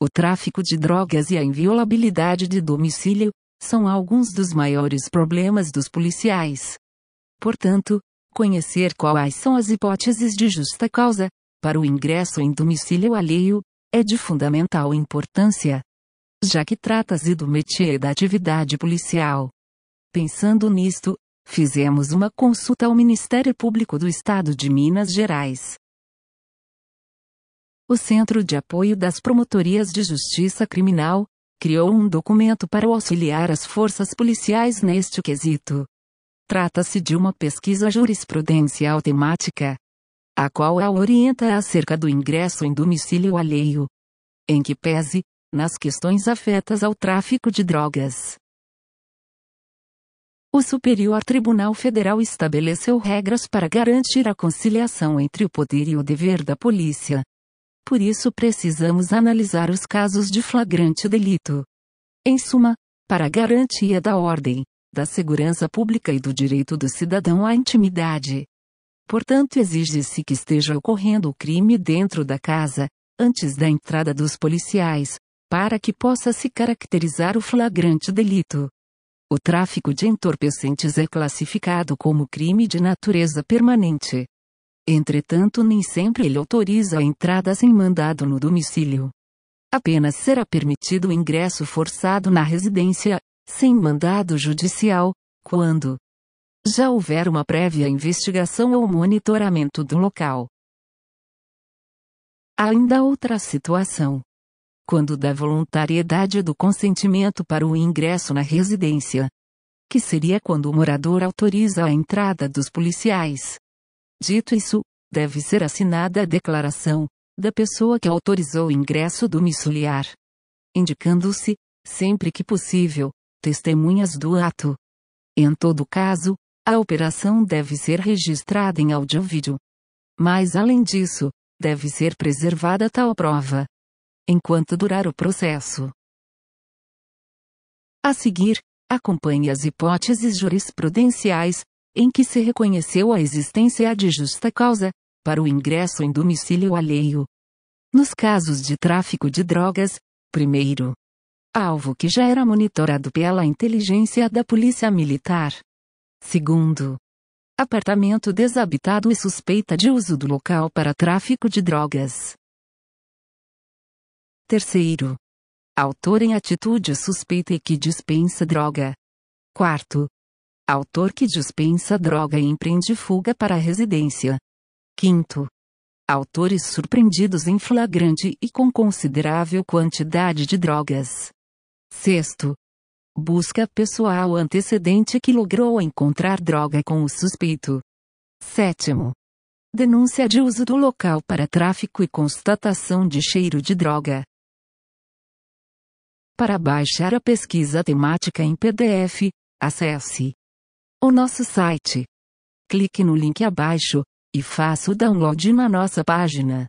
O tráfico de drogas e a inviolabilidade de domicílio são alguns dos maiores problemas dos policiais. Portanto, conhecer quais são as hipóteses de justa causa para o ingresso em domicílio alheio é de fundamental importância, já que trata-se do métier da atividade policial. Pensando nisto, fizemos uma consulta ao Ministério Público do Estado de Minas Gerais. O Centro de Apoio das Promotorias de Justiça Criminal criou um documento para auxiliar as forças policiais neste quesito. Trata-se de uma pesquisa jurisprudencial temática, a qual a orienta acerca do ingresso em domicílio alheio, em que pese, nas questões afetas ao tráfico de drogas. O Superior Tribunal Federal estabeleceu regras para garantir a conciliação entre o poder e o dever da polícia, por isso precisamos analisar os casos de flagrante delito. Em suma, para a garantia da ordem, da segurança pública e do direito do cidadão à intimidade. Portanto, exige-se que esteja ocorrendo o crime dentro da casa, antes da entrada dos policiais, para que possa se caracterizar o flagrante delito. O tráfico de entorpecentes é classificado como crime de natureza permanente. Entretanto, nem sempre ele autoriza a entrada sem mandado no domicílio. Apenas será permitido o ingresso forçado na residência, sem mandado judicial, quando já houver uma prévia investigação ou monitoramento do local. Há ainda outra situação. Quando da voluntariedade do consentimento para o ingresso na residência. Que seria quando o morador autoriza a entrada dos policiais. Dito isso, deve ser assinada a declaração da pessoa que autorizou o ingresso domiciliar, indicando-se, sempre que possível, testemunhas do ato. Em todo caso, a operação deve ser registrada em áudio-vídeo. Mas além disso, deve ser preservada tal prova enquanto durar o processo. A seguir, acompanhe as hipóteses jurisprudenciais em que se reconheceu a existência de justa causa, para o ingresso em domicílio alheio. Nos casos de tráfico de drogas, primeiro, alvo que já era monitorado pela inteligência da Polícia Militar. Segundo, apartamento desabitado e suspeita de uso do local para tráfico de drogas. Terceiro, autor em atitude suspeita e que dispensa droga. Quarto, Autor que dispensa droga e empreende fuga para a residência. Quinto. Autores surpreendidos em flagrante e com considerável quantidade de drogas. Sexto. Busca pessoal antecedente que logrou encontrar droga com o suspeito. Sétimo. Denúncia de uso do local para tráfico e constatação de cheiro de droga. Para baixar a pesquisa temática em PDF, acesse o nosso site. Clique no link abaixo e faça o download na nossa página.